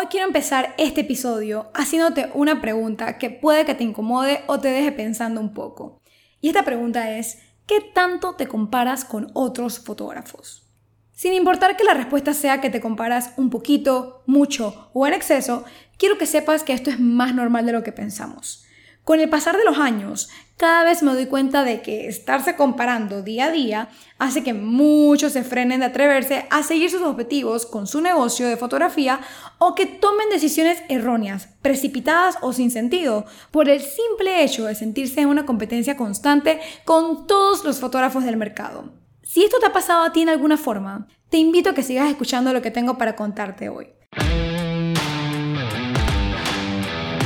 Hoy quiero empezar este episodio haciéndote una pregunta que puede que te incomode o te deje pensando un poco. Y esta pregunta es, ¿qué tanto te comparas con otros fotógrafos? Sin importar que la respuesta sea que te comparas un poquito, mucho o en exceso, quiero que sepas que esto es más normal de lo que pensamos. Con el pasar de los años, cada vez me doy cuenta de que estarse comparando día a día hace que muchos se frenen de atreverse a seguir sus objetivos con su negocio de fotografía o que tomen decisiones erróneas, precipitadas o sin sentido, por el simple hecho de sentirse en una competencia constante con todos los fotógrafos del mercado. Si esto te ha pasado a ti en alguna forma, te invito a que sigas escuchando lo que tengo para contarte hoy.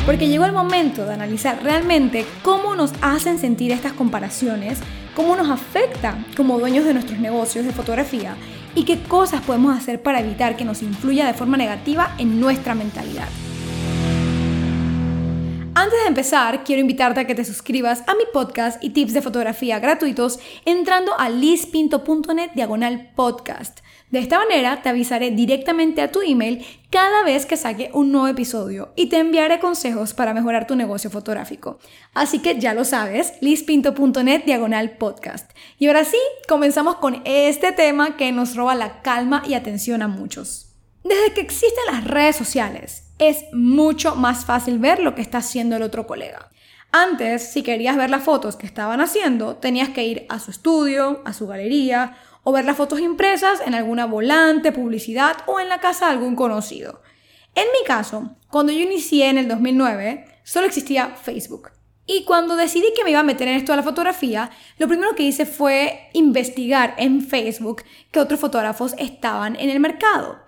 Porque llegó el momento de analizar realmente cómo nos hacen sentir estas comparaciones, cómo nos afecta como dueños de nuestros negocios de fotografía y qué cosas podemos hacer para evitar que nos influya de forma negativa en nuestra mentalidad. Antes de empezar, quiero invitarte a que te suscribas a mi podcast y tips de fotografía gratuitos entrando a lispinto.net diagonal podcast. De esta manera te avisaré directamente a tu email cada vez que saque un nuevo episodio y te enviaré consejos para mejorar tu negocio fotográfico. Así que ya lo sabes, lispinto.net diagonal podcast. Y ahora sí, comenzamos con este tema que nos roba la calma y atención a muchos. Desde que existen las redes sociales, es mucho más fácil ver lo que está haciendo el otro colega. Antes, si querías ver las fotos que estaban haciendo, tenías que ir a su estudio, a su galería o ver las fotos impresas en alguna volante, publicidad o en la casa de algún conocido. En mi caso, cuando yo inicié en el 2009, solo existía Facebook. Y cuando decidí que me iba a meter en esto de la fotografía, lo primero que hice fue investigar en Facebook que otros fotógrafos estaban en el mercado.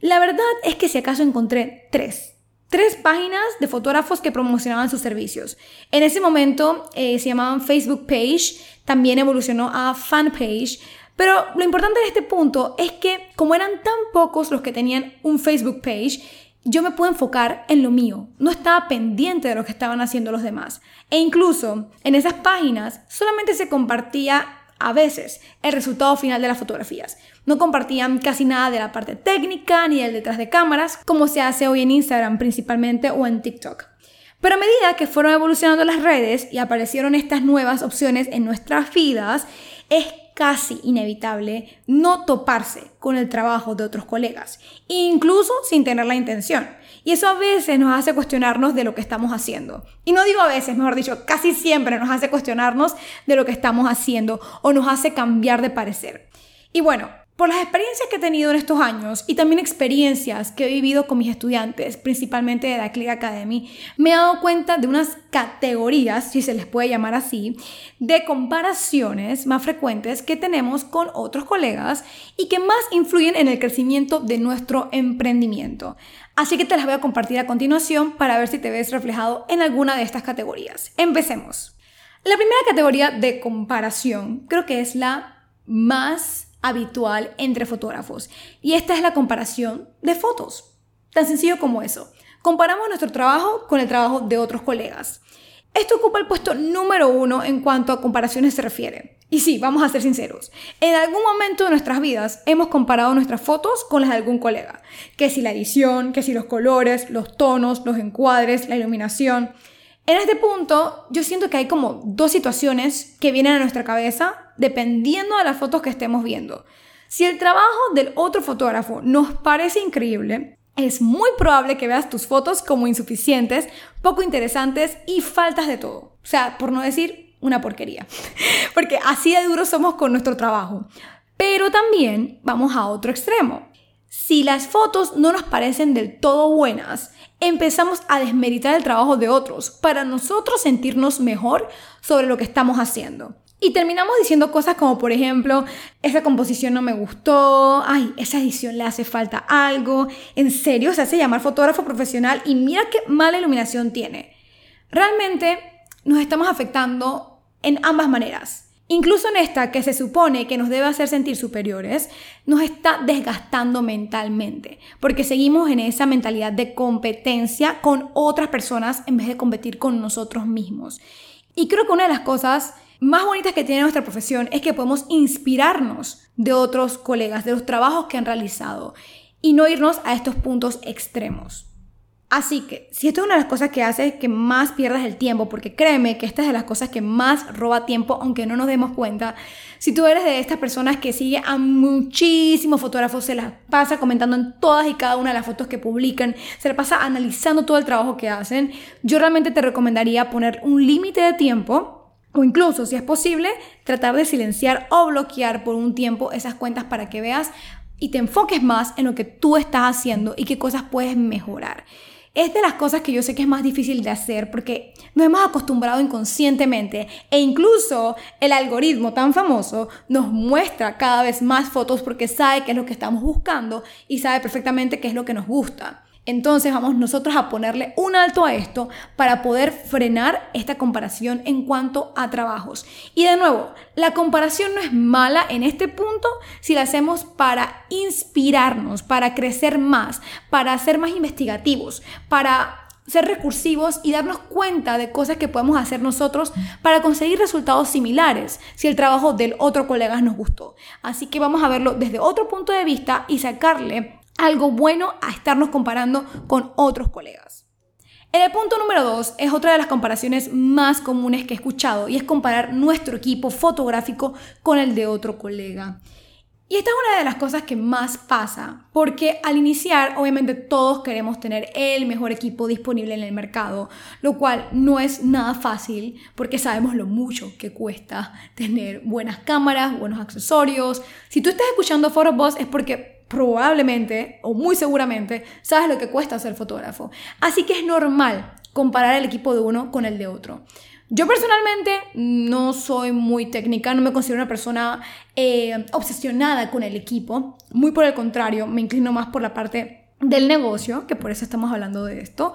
La verdad es que si acaso encontré tres. Tres páginas de fotógrafos que promocionaban sus servicios. En ese momento eh, se llamaban Facebook Page, también evolucionó a Fan Page, pero lo importante de este punto es que como eran tan pocos los que tenían un Facebook page, yo me pude enfocar en lo mío. No estaba pendiente de lo que estaban haciendo los demás. E incluso en esas páginas solamente se compartía a veces el resultado final de las fotografías. No compartían casi nada de la parte técnica ni del detrás de cámaras, como se hace hoy en Instagram principalmente o en TikTok. Pero a medida que fueron evolucionando las redes y aparecieron estas nuevas opciones en nuestras vidas, es casi inevitable no toparse con el trabajo de otros colegas, incluso sin tener la intención. Y eso a veces nos hace cuestionarnos de lo que estamos haciendo. Y no digo a veces, mejor dicho, casi siempre nos hace cuestionarnos de lo que estamos haciendo o nos hace cambiar de parecer. Y bueno, por las experiencias que he tenido en estos años y también experiencias que he vivido con mis estudiantes, principalmente de la Click Academy, me he dado cuenta de unas categorías, si se les puede llamar así, de comparaciones más frecuentes que tenemos con otros colegas y que más influyen en el crecimiento de nuestro emprendimiento. Así que te las voy a compartir a continuación para ver si te ves reflejado en alguna de estas categorías. Empecemos. La primera categoría de comparación creo que es la más habitual entre fotógrafos. Y esta es la comparación de fotos. Tan sencillo como eso. Comparamos nuestro trabajo con el trabajo de otros colegas. Esto ocupa el puesto número uno en cuanto a comparaciones se refiere. Y sí, vamos a ser sinceros. En algún momento de nuestras vidas hemos comparado nuestras fotos con las de algún colega. Que si la edición, que si los colores, los tonos, los encuadres, la iluminación. En este punto, yo siento que hay como dos situaciones que vienen a nuestra cabeza dependiendo de las fotos que estemos viendo. Si el trabajo del otro fotógrafo nos parece increíble, es muy probable que veas tus fotos como insuficientes, poco interesantes y faltas de todo. O sea, por no decir una porquería. Porque así de duro somos con nuestro trabajo. Pero también vamos a otro extremo. Si las fotos no nos parecen del todo buenas, empezamos a desmeritar el trabajo de otros para nosotros sentirnos mejor sobre lo que estamos haciendo. Y terminamos diciendo cosas como, por ejemplo, esa composición no me gustó, ay, esa edición le hace falta algo, en serio se hace llamar fotógrafo profesional y mira qué mala iluminación tiene. Realmente nos estamos afectando en ambas maneras. Incluso en esta que se supone que nos debe hacer sentir superiores, nos está desgastando mentalmente, porque seguimos en esa mentalidad de competencia con otras personas en vez de competir con nosotros mismos. Y creo que una de las cosas más bonitas que tiene nuestra profesión es que podemos inspirarnos de otros colegas, de los trabajos que han realizado. y no irnos a estos puntos extremos. Así que, si esto es una de las cosas que hace que más pierdas el tiempo, porque créeme que esta es de las cosas que más roba tiempo, aunque no nos demos cuenta, si tú eres de estas personas que sigue a muchísimos fotógrafos, se las pasa comentando en todas y cada una de las fotos que publican, se la pasa analizando todo el trabajo que hacen, yo realmente te recomendaría poner un límite de tiempo o incluso, si es posible, tratar de silenciar o bloquear por un tiempo esas cuentas para que veas y te enfoques más en lo que tú estás haciendo y qué cosas puedes mejorar. Es de las cosas que yo sé que es más difícil de hacer porque nos hemos acostumbrado inconscientemente e incluso el algoritmo tan famoso nos muestra cada vez más fotos porque sabe qué es lo que estamos buscando y sabe perfectamente qué es lo que nos gusta. Entonces vamos nosotros a ponerle un alto a esto para poder frenar esta comparación en cuanto a trabajos. Y de nuevo, la comparación no es mala en este punto si la hacemos para inspirarnos, para crecer más, para ser más investigativos, para ser recursivos y darnos cuenta de cosas que podemos hacer nosotros para conseguir resultados similares si el trabajo del otro colega nos gustó. Así que vamos a verlo desde otro punto de vista y sacarle algo bueno a estarnos comparando con otros colegas. En el punto número dos es otra de las comparaciones más comunes que he escuchado y es comparar nuestro equipo fotográfico con el de otro colega. Y esta es una de las cosas que más pasa, porque al iniciar, obviamente todos queremos tener el mejor equipo disponible en el mercado, lo cual no es nada fácil, porque sabemos lo mucho que cuesta tener buenas cámaras, buenos accesorios. Si tú estás escuchando Boss es porque probablemente o muy seguramente sabes lo que cuesta ser fotógrafo. Así que es normal comparar el equipo de uno con el de otro. Yo personalmente no soy muy técnica, no me considero una persona eh, obsesionada con el equipo, muy por el contrario, me inclino más por la parte del negocio, que por eso estamos hablando de esto,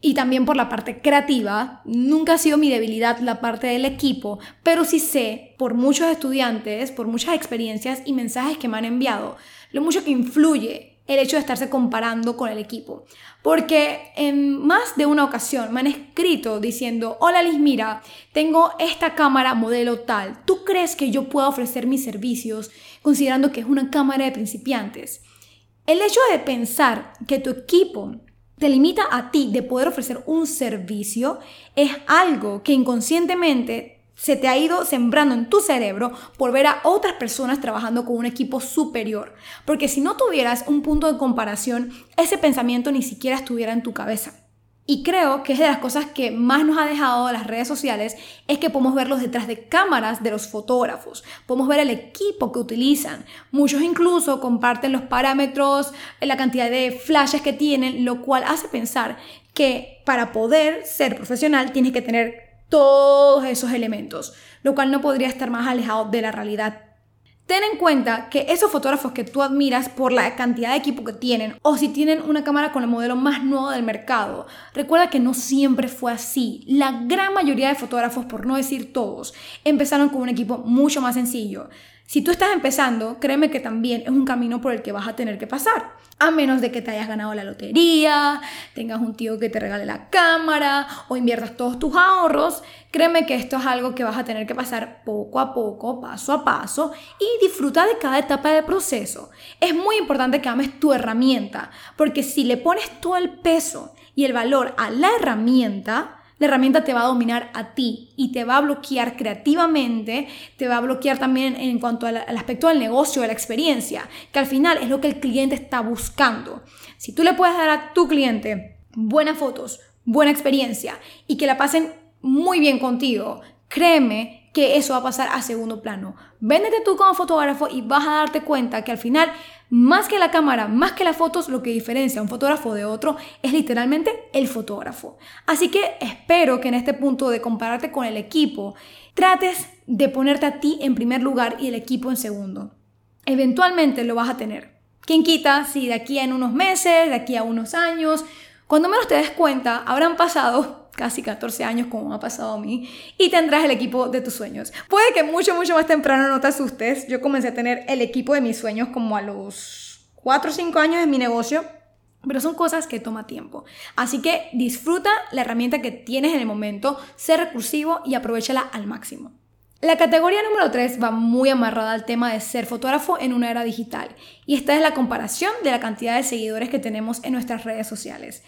y también por la parte creativa. Nunca ha sido mi debilidad la parte del equipo, pero sí sé por muchos estudiantes, por muchas experiencias y mensajes que me han enviado, lo mucho que influye el hecho de estarse comparando con el equipo. Porque en más de una ocasión me han escrito diciendo, hola Liz, mira, tengo esta cámara modelo tal, ¿tú crees que yo puedo ofrecer mis servicios considerando que es una cámara de principiantes? El hecho de pensar que tu equipo te limita a ti de poder ofrecer un servicio es algo que inconscientemente se te ha ido sembrando en tu cerebro por ver a otras personas trabajando con un equipo superior. Porque si no tuvieras un punto de comparación, ese pensamiento ni siquiera estuviera en tu cabeza. Y creo que es de las cosas que más nos ha dejado las redes sociales es que podemos verlos detrás de cámaras de los fotógrafos, podemos ver el equipo que utilizan. Muchos incluso comparten los parámetros, la cantidad de flashes que tienen, lo cual hace pensar que para poder ser profesional tienes que tener todos esos elementos, lo cual no podría estar más alejado de la realidad. Ten en cuenta que esos fotógrafos que tú admiras por la cantidad de equipo que tienen o si tienen una cámara con el modelo más nuevo del mercado, recuerda que no siempre fue así. La gran mayoría de fotógrafos, por no decir todos, empezaron con un equipo mucho más sencillo. Si tú estás empezando, créeme que también es un camino por el que vas a tener que pasar. A menos de que te hayas ganado la lotería, tengas un tío que te regale la cámara o inviertas todos tus ahorros, créeme que esto es algo que vas a tener que pasar poco a poco, paso a paso y disfruta de cada etapa del proceso. Es muy importante que ames tu herramienta, porque si le pones todo el peso y el valor a la herramienta, la herramienta te va a dominar a ti y te va a bloquear creativamente, te va a bloquear también en cuanto al, aspecto del negocio, de la experiencia, que al final es lo que el cliente está buscando. Si tú le puedes dar a tu cliente buenas fotos, buena experiencia y que la pasen muy bien contigo, créeme que eso va a pasar a segundo plano. Véndete tú como fotógrafo y vas a darte cuenta que al final, más que la cámara, más que las fotos, lo que diferencia a un fotógrafo de otro es literalmente el fotógrafo. Así que espero que en este punto de compararte con el equipo, trates de ponerte a ti en primer lugar y el equipo en segundo. Eventualmente lo vas a tener. ¿Quién quita si de aquí a unos meses, de aquí a unos años, cuando menos te des cuenta, habrán pasado casi 14 años como ha pasado a mí y tendrás el equipo de tus sueños. Puede que mucho, mucho más temprano no te asustes. Yo comencé a tener el equipo de mis sueños como a los 4 o 5 años en mi negocio. Pero son cosas que toma tiempo. Así que disfruta la herramienta que tienes en el momento, sé recursivo y aprovechala al máximo. La categoría número 3 va muy amarrada al tema de ser fotógrafo en una era digital y esta es la comparación de la cantidad de seguidores que tenemos en nuestras redes sociales.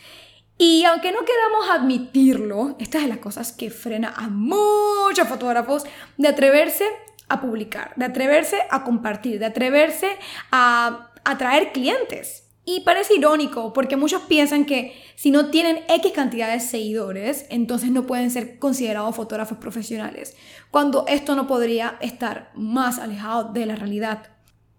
Y aunque no queramos admitirlo, esta es de las cosas que frena a muchos fotógrafos de atreverse a publicar, de atreverse a compartir, de atreverse a atraer clientes. Y parece irónico porque muchos piensan que si no tienen X cantidad de seguidores, entonces no pueden ser considerados fotógrafos profesionales, cuando esto no podría estar más alejado de la realidad.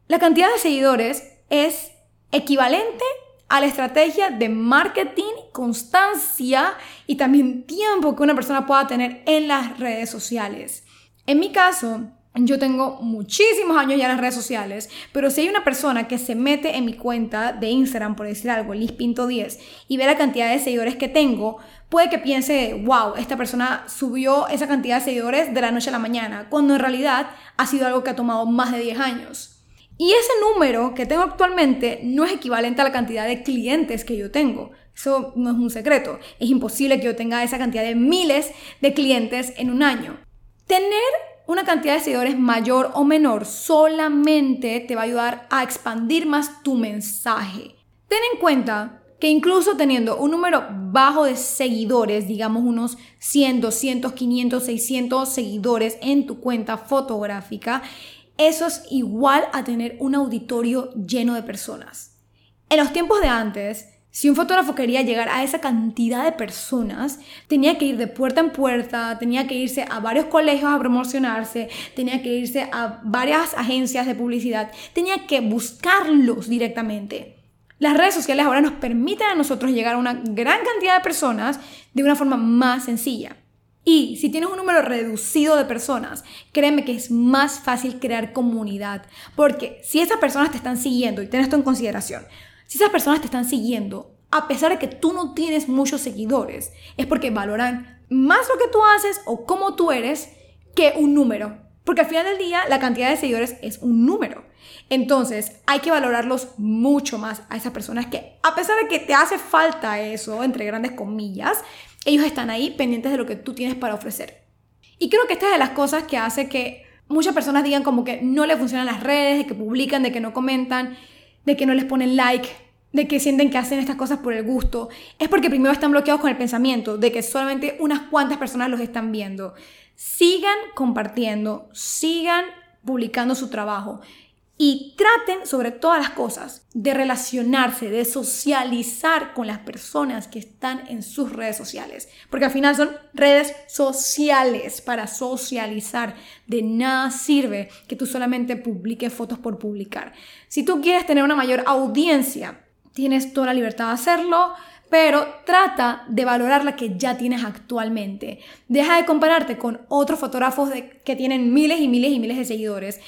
La cantidad de seguidores es equivalente a la estrategia de marketing, constancia y también tiempo que una persona pueda tener en las redes sociales. En mi caso, yo tengo muchísimos años ya en las redes sociales, pero si hay una persona que se mete en mi cuenta de Instagram, por decir algo, lispinto10, y ve la cantidad de seguidores que tengo, puede que piense, wow, esta persona subió esa cantidad de seguidores de la noche a la mañana, cuando en realidad ha sido algo que ha tomado más de 10 años. Y ese número que tengo actualmente no es equivalente a la cantidad de clientes que yo tengo. Eso no es un secreto. Es imposible que yo tenga esa cantidad de miles de clientes en un año. Tener una cantidad de seguidores mayor o menor solamente te va a ayudar a expandir más tu mensaje. Ten en cuenta que incluso teniendo un número bajo de seguidores, digamos unos 100, 200, 500, 600 seguidores en tu cuenta fotográfica, eso es igual a tener un auditorio lleno de personas. En los tiempos de antes, si un fotógrafo quería llegar a esa cantidad de personas, tenía que ir de puerta en puerta, tenía que irse a varios colegios a promocionarse, tenía que irse a varias agencias de publicidad, tenía que buscarlos directamente. Las redes sociales ahora nos permiten a nosotros llegar a una gran cantidad de personas de una forma más sencilla. Y si tienes un número reducido de personas, créeme que es más fácil crear comunidad. Porque si esas personas te están siguiendo, y ten esto en consideración, si esas personas te están siguiendo, a pesar de que tú no tienes muchos seguidores, es porque valoran más lo que tú haces o cómo tú eres que un número. Porque al final del día la cantidad de seguidores es un número. Entonces hay que valorarlos mucho más a esas personas que a pesar de que te hace falta eso, entre grandes comillas, ellos están ahí pendientes de lo que tú tienes para ofrecer. Y creo que esta es de las cosas que hace que muchas personas digan como que no le funcionan las redes, de que publican, de que no comentan de que no les ponen like, de que sienten que hacen estas cosas por el gusto, es porque primero están bloqueados con el pensamiento de que solamente unas cuantas personas los están viendo. Sigan compartiendo, sigan publicando su trabajo y traten sobre todas las cosas de relacionarse, de socializar con las personas que están en sus redes sociales. Porque al final son redes sociales para socializar. De nada sirve que tú solamente publiques fotos por publicar. Si tú quieres tener una mayor audiencia, tienes toda la libertad de hacerlo pero trata de valorar la que ya tienes actualmente. Deja de compararte con otros fotógrafos que tienen miles y miles y miles de seguidores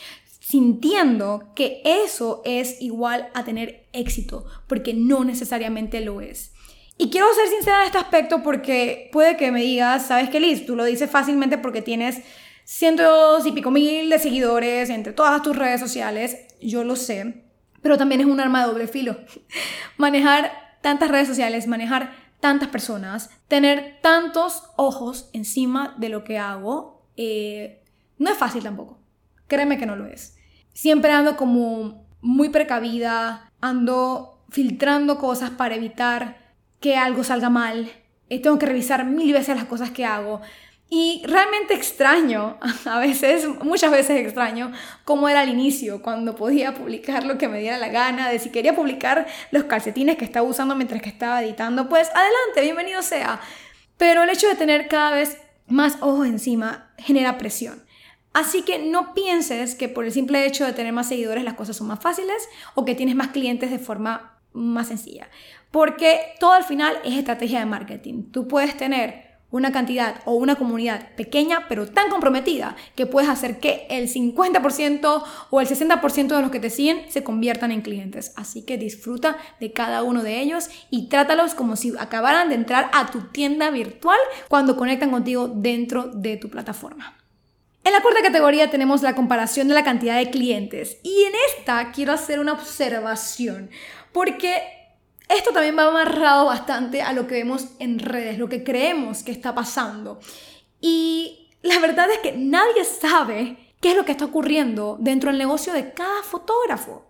sintiendo que eso es igual a tener éxito, porque no necesariamente lo es. Y quiero ser sincera en este aspecto porque puede que me digas, ¿sabes qué, Liz? Tú lo dices fácilmente porque tienes cientos y pico mil de seguidores entre todas tus redes sociales, yo lo sé, pero también es un arma de doble filo. manejar tantas redes sociales, manejar tantas personas, tener tantos ojos encima de lo que hago, eh, no es fácil tampoco. Créeme que no lo es siempre ando como muy precavida, ando filtrando cosas para evitar que algo salga mal. Eh, tengo que revisar mil veces las cosas que hago. Y realmente extraño, a veces, muchas veces extraño, cómo era al inicio, cuando podía publicar lo que me diera la gana, de si quería publicar los calcetines que estaba usando mientras que estaba editando, pues adelante, bienvenido sea. Pero el hecho de tener cada vez más ojos encima genera presión. Así que no pienses que por el simple hecho de tener más seguidores las cosas son más fáciles o que tienes más clientes de forma más sencilla. Porque todo al final es estrategia de marketing. Tú puedes tener una cantidad o una comunidad pequeña pero tan comprometida que puedes hacer que el 50% o el 60% de los que te siguen se conviertan en clientes. Así que disfruta de cada uno de ellos y trátalos como si acabaran de entrar a tu tienda virtual cuando conectan contigo dentro de tu plataforma. En la cuarta categoría tenemos la comparación de la cantidad de clientes. Y en esta quiero hacer una observación, porque esto también va amarrado bastante a lo que vemos en redes, lo que creemos que está pasando. Y la verdad es que nadie sabe qué es lo que está ocurriendo dentro del negocio de cada fotógrafo.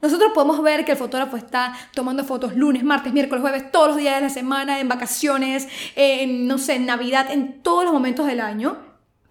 Nosotros podemos ver que el fotógrafo está tomando fotos lunes, martes, miércoles, jueves, todos los días de la semana, en vacaciones, en, no sé, en Navidad, en todos los momentos del año,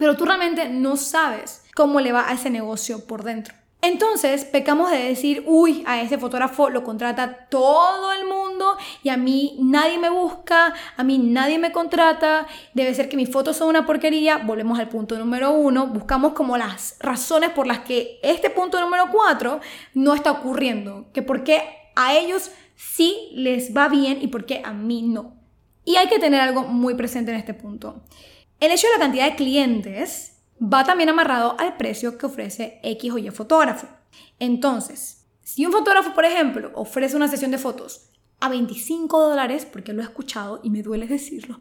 pero tú realmente no sabes cómo le va a ese negocio por dentro. Entonces pecamos de decir, uy, a ese fotógrafo lo contrata todo el mundo y a mí nadie me busca, a mí nadie me contrata, debe ser que mis fotos son una porquería. Volvemos al punto número uno, buscamos como las razones por las que este punto número cuatro no está ocurriendo, que por qué a ellos sí les va bien y por qué a mí no. Y hay que tener algo muy presente en este punto. El hecho de la cantidad de clientes va también amarrado al precio que ofrece X o Y fotógrafo. Entonces, si un fotógrafo, por ejemplo, ofrece una sesión de fotos a 25 dólares, porque lo he escuchado y me duele decirlo,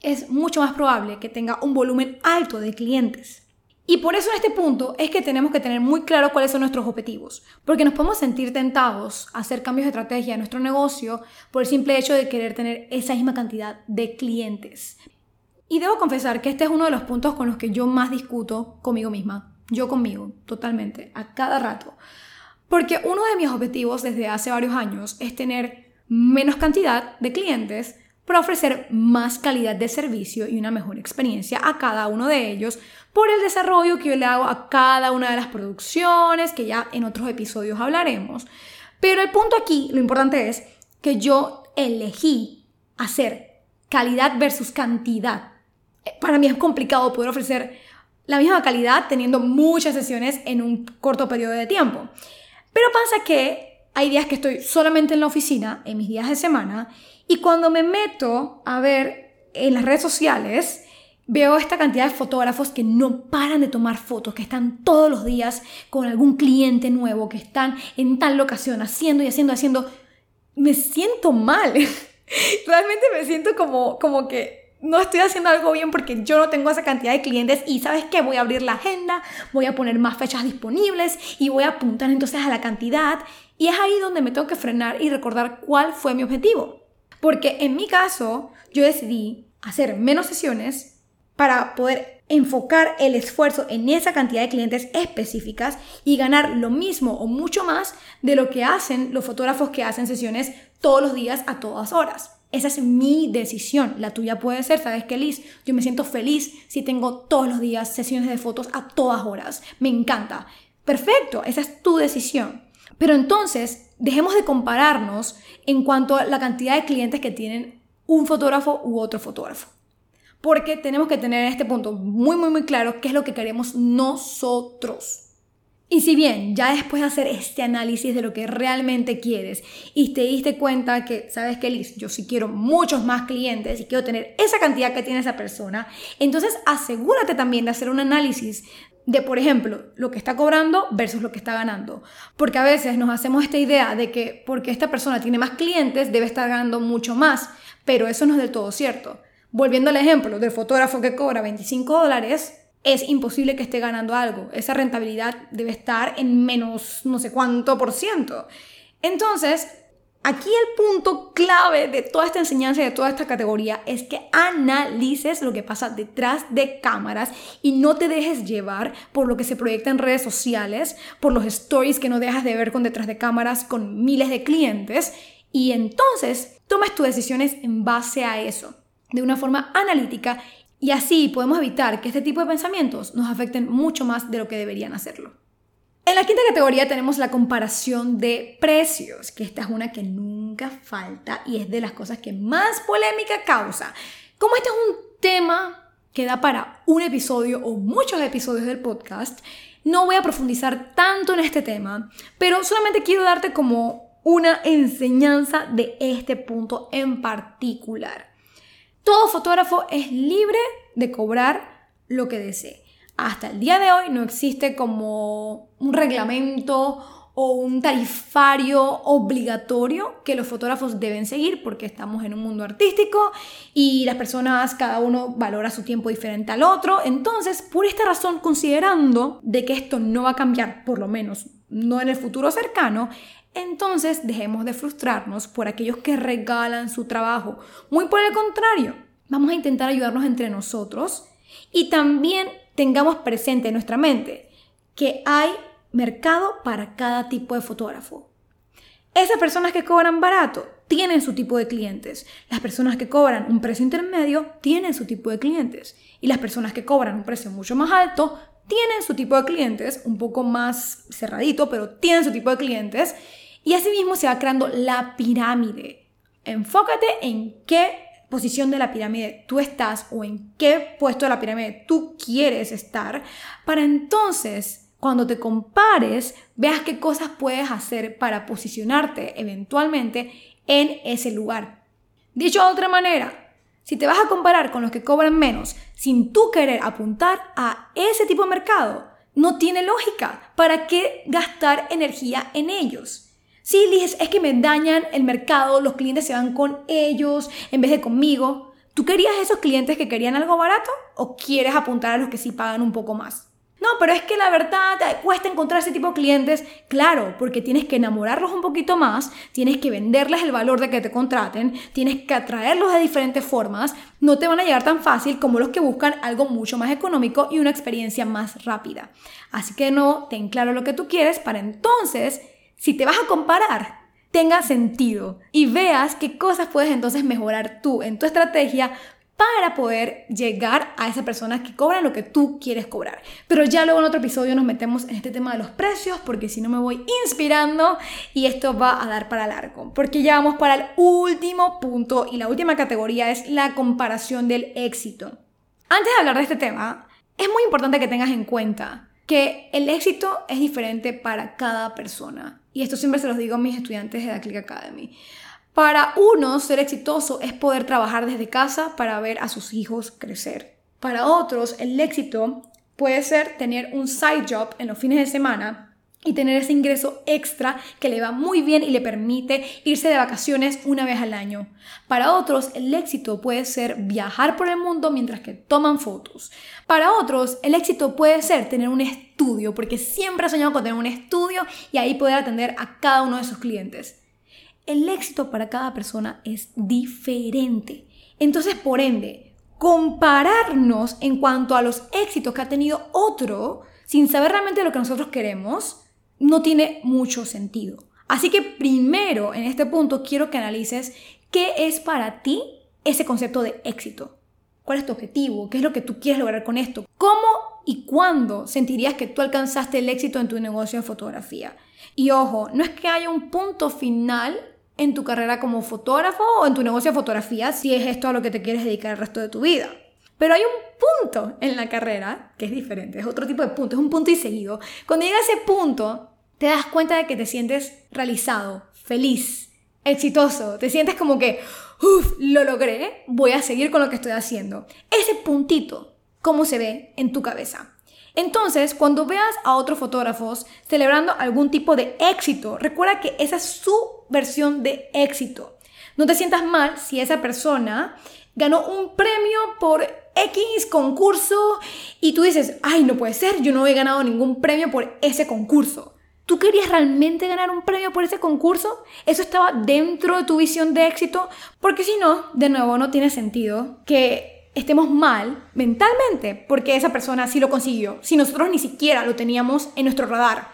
es mucho más probable que tenga un volumen alto de clientes. Y por eso en este punto es que tenemos que tener muy claro cuáles son nuestros objetivos, porque nos podemos sentir tentados a hacer cambios de estrategia en nuestro negocio por el simple hecho de querer tener esa misma cantidad de clientes. Y debo confesar que este es uno de los puntos con los que yo más discuto conmigo misma, yo conmigo, totalmente, a cada rato. Porque uno de mis objetivos desde hace varios años es tener menos cantidad de clientes para ofrecer más calidad de servicio y una mejor experiencia a cada uno de ellos por el desarrollo que yo le hago a cada una de las producciones, que ya en otros episodios hablaremos. Pero el punto aquí, lo importante es que yo elegí hacer calidad versus cantidad para mí es complicado poder ofrecer la misma calidad teniendo muchas sesiones en un corto periodo de tiempo. Pero pasa que hay días que estoy solamente en la oficina, en mis días de semana, y cuando me meto a ver en las redes sociales, veo esta cantidad de fotógrafos que no paran de tomar fotos, que están todos los días con algún cliente nuevo, que están en tal locación haciendo y haciendo, haciendo. Me siento mal. Realmente me siento como, como que no estoy haciendo algo bien porque yo no tengo esa cantidad de clientes y sabes qué, voy a abrir la agenda, voy a poner más fechas disponibles y voy a apuntar entonces a la cantidad y es ahí donde me tengo que frenar y recordar cuál fue mi objetivo. Porque en mi caso yo decidí hacer menos sesiones para poder enfocar el esfuerzo en esa cantidad de clientes específicas y ganar lo mismo o mucho más de lo que hacen los fotógrafos que hacen sesiones todos los días a todas horas. Esa es mi decisión. La tuya puede ser, ¿sabes qué, Liz? Yo me siento feliz si tengo todos los días sesiones de fotos a todas horas. Me encanta. Perfecto, esa es tu decisión. Pero entonces, dejemos de compararnos en cuanto a la cantidad de clientes que tienen un fotógrafo u otro fotógrafo. Porque tenemos que tener en este punto muy, muy, muy claro qué es lo que queremos nosotros. Y si bien ya después de hacer este análisis de lo que realmente quieres y te diste cuenta que, sabes que Liz, yo sí quiero muchos más clientes y quiero tener esa cantidad que tiene esa persona, entonces asegúrate también de hacer un análisis de, por ejemplo, lo que está cobrando versus lo que está ganando. Porque a veces nos hacemos esta idea de que porque esta persona tiene más clientes debe estar ganando mucho más, pero eso no es del todo cierto. Volviendo al ejemplo del fotógrafo que cobra 25 dólares, es imposible que esté ganando algo. Esa rentabilidad debe estar en menos no sé cuánto por ciento. Entonces, aquí el punto clave de toda esta enseñanza y de toda esta categoría es que analices lo que pasa detrás de cámaras y no te dejes llevar por lo que se proyecta en redes sociales, por los stories que no dejas de ver con detrás de cámaras con miles de clientes y entonces tomes tus decisiones en base a eso, de una forma analítica y así podemos evitar que este tipo de pensamientos nos afecten mucho más de lo que deberían hacerlo. En la quinta categoría tenemos la comparación de precios, que esta es una que nunca falta y es de las cosas que más polémica causa. Como este es un tema que da para un episodio o muchos episodios del podcast, no voy a profundizar tanto en este tema, pero solamente quiero darte como una enseñanza de este punto en particular. Todo fotógrafo es libre de cobrar lo que desee. Hasta el día de hoy no existe como un reglamento o un tarifario obligatorio que los fotógrafos deben seguir porque estamos en un mundo artístico y las personas, cada uno valora su tiempo diferente al otro. Entonces, por esta razón, considerando de que esto no va a cambiar, por lo menos no en el futuro cercano, entonces dejemos de frustrarnos por aquellos que regalan su trabajo. Muy por el contrario, vamos a intentar ayudarnos entre nosotros Y también tengamos presente en nuestra mente que hay mercado para cada tipo de fotógrafo. Esas personas que cobran barato tienen su tipo de clientes. Las personas que cobran un precio intermedio tienen su tipo de clientes. Y las personas que cobran un precio mucho más alto tienen su tipo de clientes, un poco más cerradito, pero tienen su tipo de clientes. Y así mismo se va creando la pirámide. Enfócate en qué posición de la pirámide tú estás o en qué puesto de la pirámide tú quieres estar para entonces cuando te compares veas qué cosas puedes hacer para posicionarte eventualmente en ese lugar. Dicho de otra manera, si te vas a comparar con los que cobran menos sin tú querer apuntar a ese tipo de mercado, no tiene lógica. ¿Para qué gastar energía en ellos? Sí, Liz, es que me dañan el mercado, los clientes se van con ellos en vez de conmigo. ¿Tú querías esos clientes que querían algo barato o quieres apuntar a los que sí pagan un poco más? No, pero es que la verdad cuesta encontrar ese tipo de clientes. Claro, porque tienes que enamorarlos un poquito más, tienes que venderles el valor de que te contraten, tienes que atraerlos de diferentes formas. No te van a llegar tan fácil como los que buscan algo mucho más económico y una experiencia más rápida. Así que no, ten claro lo que tú quieres para entonces si te vas a comparar, tenga sentido y veas qué cosas puedes entonces mejorar tú en tu estrategia para poder llegar a esas personas que cobran lo que tú quieres cobrar. Pero ya luego en otro episodio nos metemos en este tema de los precios porque si no me voy inspirando y esto va a dar para largo. Porque ya vamos para el último punto y la última categoría es la comparación del éxito. Antes de hablar de este tema, es muy importante que tengas en cuenta que el éxito es diferente para cada persona. Y esto siempre se los digo a mis estudiantes de la Click Academy. Para unos, ser exitoso es poder trabajar desde casa para ver a sus hijos crecer. Para otros, el éxito puede ser tener un side job en los fines de semana y tener ese ingreso extra que le va muy bien y le permite irse de vacaciones una vez al año. Para otros, el éxito puede ser viajar por el mundo mientras que toman fotos. Para otros, el éxito puede ser tener un estudio, porque siempre ha soñado con tener un estudio y ahí poder atender a cada uno de sus clientes. El éxito para cada persona es diferente. Entonces, por ende, compararnos en cuanto a los éxitos que ha tenido otro, sin saber realmente lo que nosotros queremos, no tiene mucho sentido. Así que primero, en este punto, quiero que analices qué es para ti ese concepto de éxito. ¿Cuál es tu objetivo? ¿Qué es lo que tú quieres lograr con esto? ¿Cómo y cuándo sentirías que tú alcanzaste el éxito en tu negocio de fotografía? Y ojo, no es que haya un punto final en tu carrera como fotógrafo o en tu negocio de fotografía si es esto a lo que te quieres dedicar el resto de tu vida. Pero hay un punto en la carrera que es diferente, es otro tipo de punto, es un punto y seguido. Cuando llega ese punto, te das cuenta de que te sientes realizado, feliz, exitoso, te sientes como que, uff, lo logré, voy a seguir con lo que estoy haciendo. Ese puntito, ¿cómo se ve en tu cabeza? Entonces, cuando veas a otros fotógrafos celebrando algún tipo de éxito, recuerda que esa es su versión de éxito. No te sientas mal si esa persona ganó un premio por X concurso y tú dices, ay, no puede ser, yo no he ganado ningún premio por ese concurso. ¿Tú querías realmente ganar un premio por ese concurso? ¿Eso estaba dentro de tu visión de éxito? Porque si no, de nuevo, no tiene sentido que estemos mal mentalmente porque esa persona sí lo consiguió, si nosotros ni siquiera lo teníamos en nuestro radar.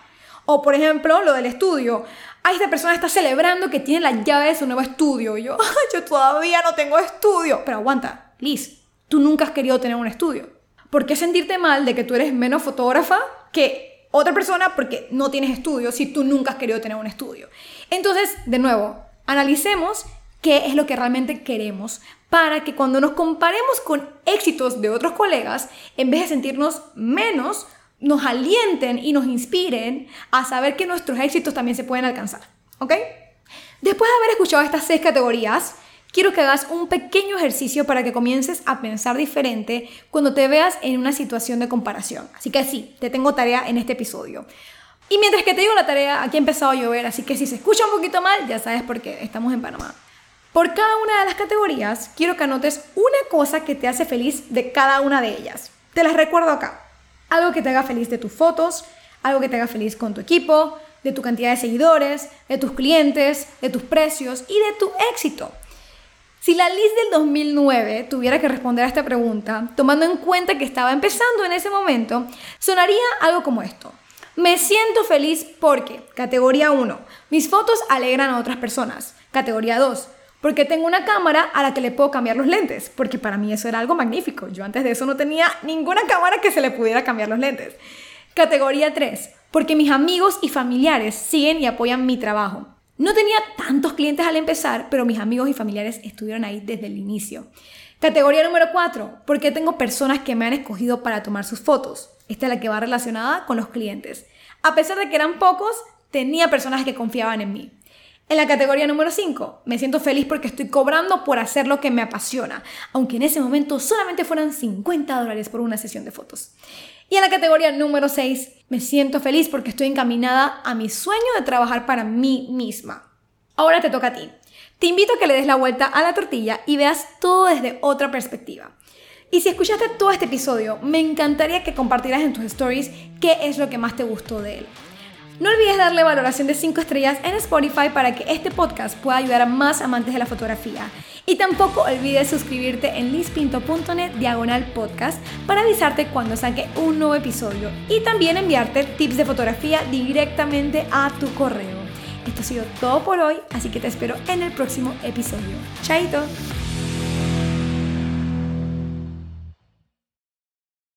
O por ejemplo, lo del estudio. Ah, esta persona está celebrando que tiene la llave de su nuevo estudio. Y yo, yo todavía no tengo estudio. Pero aguanta, Liz, tú nunca has querido tener un estudio. ¿Por qué sentirte mal de que tú eres menos fotógrafa que otra persona porque no tienes estudio si tú nunca has querido tener un estudio. Entonces, de nuevo, analicemos qué es lo que realmente queremos para que cuando nos comparemos con éxitos de otros colegas, en vez de sentirnos menos, nos alienten y nos inspiren a saber que nuestros éxitos también se pueden alcanzar. ¿Ok? Después de haber escuchado estas seis categorías, quiero que hagas un pequeño ejercicio para que comiences a pensar diferente cuando te veas en una situación de comparación. Así que sí, te tengo tarea en este episodio. Y mientras que te digo la tarea, aquí ha empezado a llover, así que si se escucha un poquito mal, ya sabes por qué, estamos en Panamá. Por cada una de las categorías, quiero que anotes una cosa que te hace feliz de cada una de ellas. Te las recuerdo acá. Algo que te haga feliz de tus fotos, algo que te haga feliz con tu equipo, de tu cantidad de seguidores, de tus clientes, de tus precios y de tu éxito. Si la Liz del 2009 tuviera que responder a esta pregunta, tomando en cuenta que estaba empezando en ese momento, sonaría algo como esto. Me siento feliz porque, categoría 1, mis fotos alegran a otras personas. Categoría 2, porque tengo una cámara a la que le puedo cambiar los lentes, porque para mí eso era algo magnífico. Yo antes de eso no tenía ninguna cámara que se le pudiera cambiar los lentes. Categoría 3, porque mis amigos y familiares siguen y apoyan mi trabajo. No tenía tantos clientes al empezar, pero mis amigos y familiares estuvieron ahí desde el inicio. Categoría número 4, porque tengo personas que me han escogido para tomar sus fotos. Esta es la que va relacionada con los clientes. A pesar de que eran pocos, tenía personas que confiaban en mí. En la categoría número 5, me siento feliz porque estoy cobrando por hacer lo que me apasiona, aunque en ese momento solamente fueran 50 dólares por una sesión de fotos. Y en la categoría número 6, me siento feliz porque estoy encaminada a mi sueño de trabajar para mí misma. Ahora te toca a ti. Te invito a que le des la vuelta a la tortilla y veas todo desde otra perspectiva. Y si escuchaste todo este episodio, me encantaría que compartieras en tus stories qué es lo que más te gustó de él. No olvides darle valoración de 5 estrellas en Spotify para que este podcast pueda ayudar a más amantes de la fotografía. Y tampoco olvides suscribirte en lispinto.net diagonal podcast para avisarte cuando saque un nuevo episodio y también enviarte tips de fotografía directamente a tu correo. Esto ha sido todo por hoy, así que te espero en el próximo episodio. Chaito.